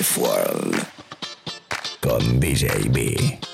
B. The World con DJ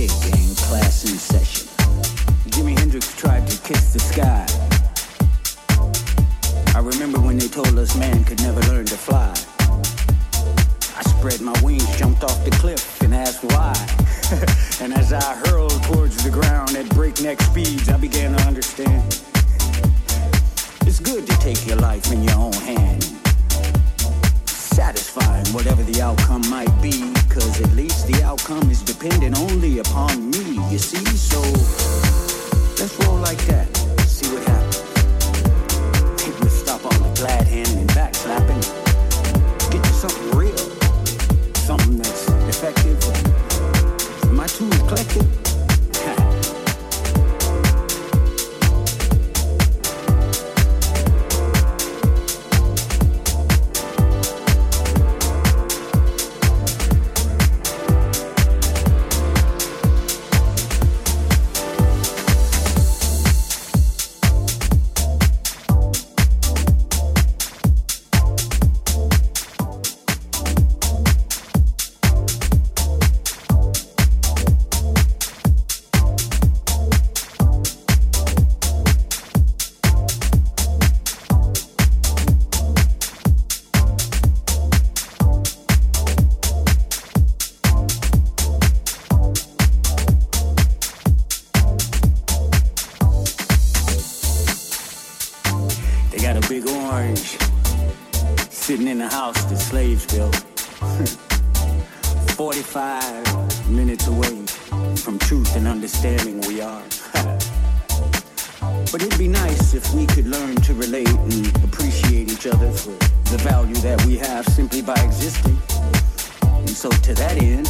Kid class in session. Jimi Hendrix tried to kiss the sky. I remember when they told us man could never learn to fly. I spread my wings, jumped off the cliff, and asked why. and as I hurled towards the ground at breakneck speeds, I began to understand. It's good to take your life in your own hands satisfied, whatever the outcome might be, cause at least the outcome is dependent only upon me, you see? So let's roll like that, see what happens. People stop all the glad hand and back slapping. Get you something real, something that's effective. Am I too eclectic? 45 minutes away from truth and understanding we are. but it'd be nice if we could learn to relate and appreciate each other for the value that we have simply by existing. And so to that end,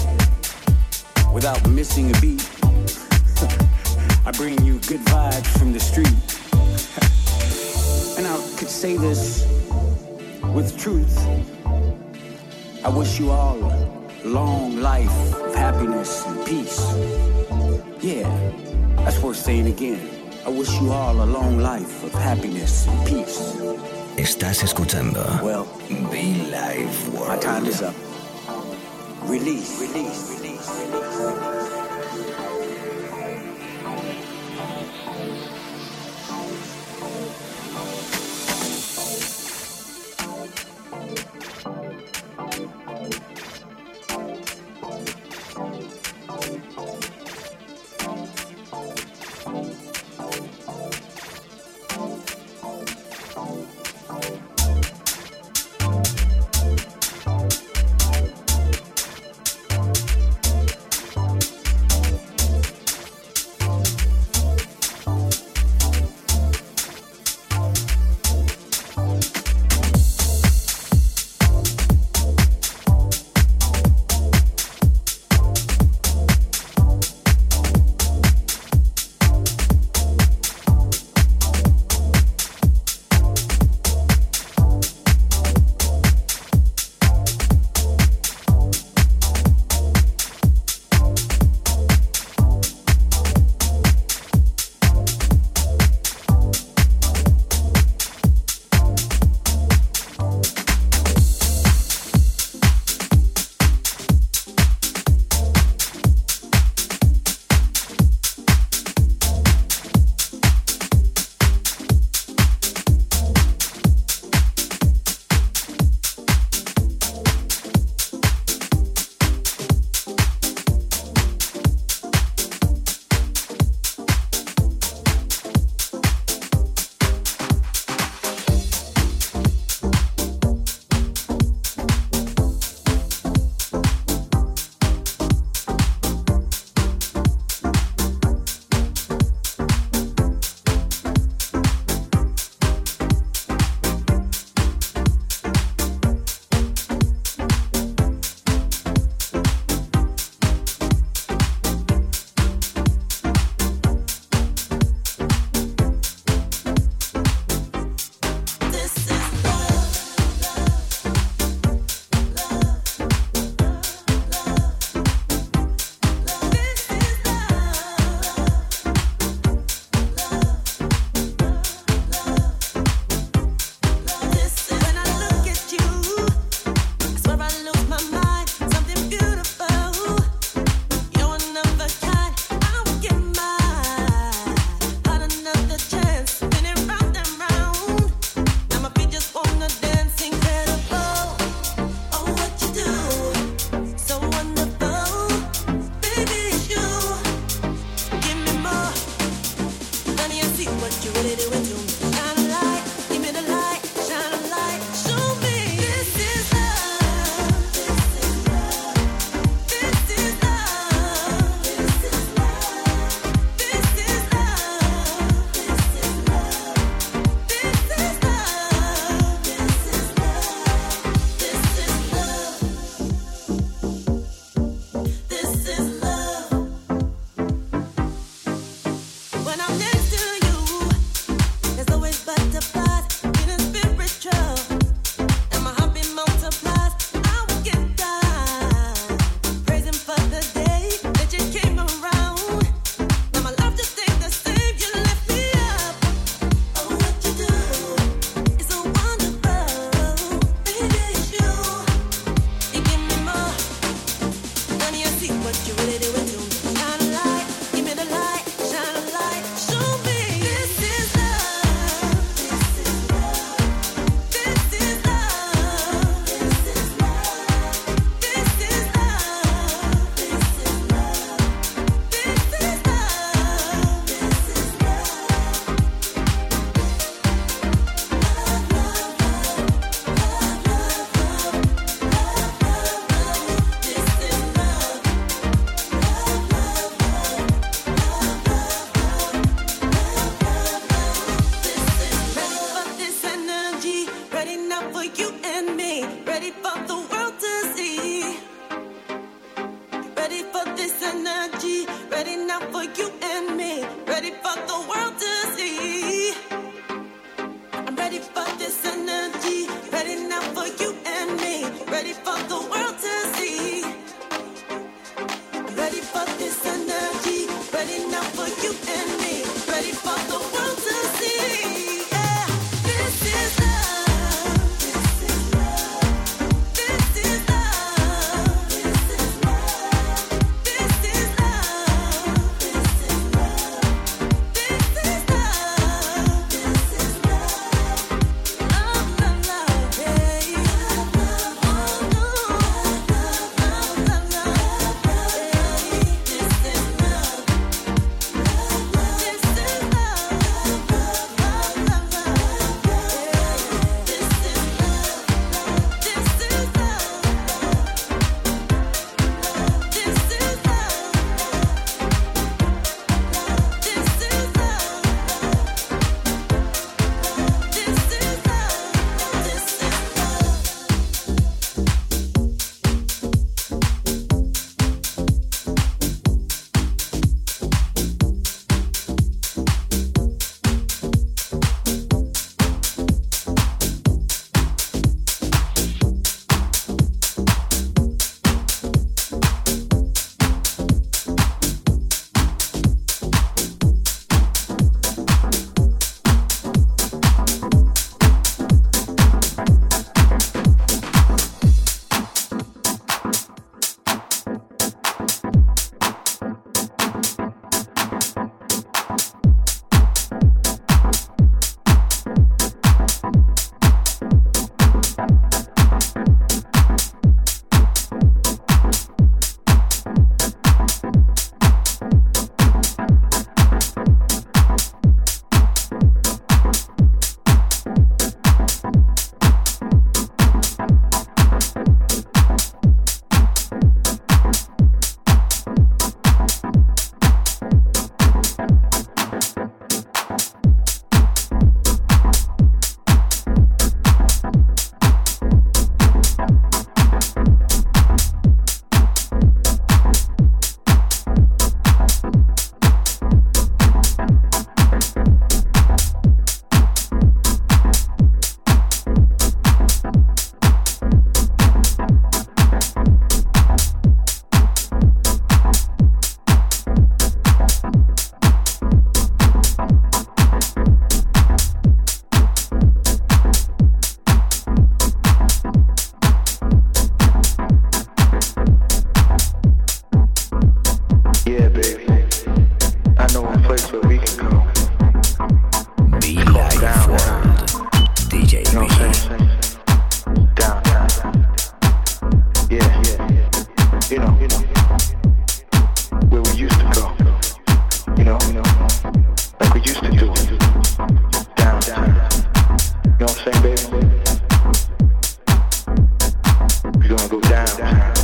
without missing a beat, I bring you good vibes from the street. and I could say this with truth. I wish you all long life of happiness and peace. Yeah, that's worth saying again. I wish you all a long life of happiness and peace. Estás escuchando Well, Be Live World. my time is up. Release, release, release, release, release. down.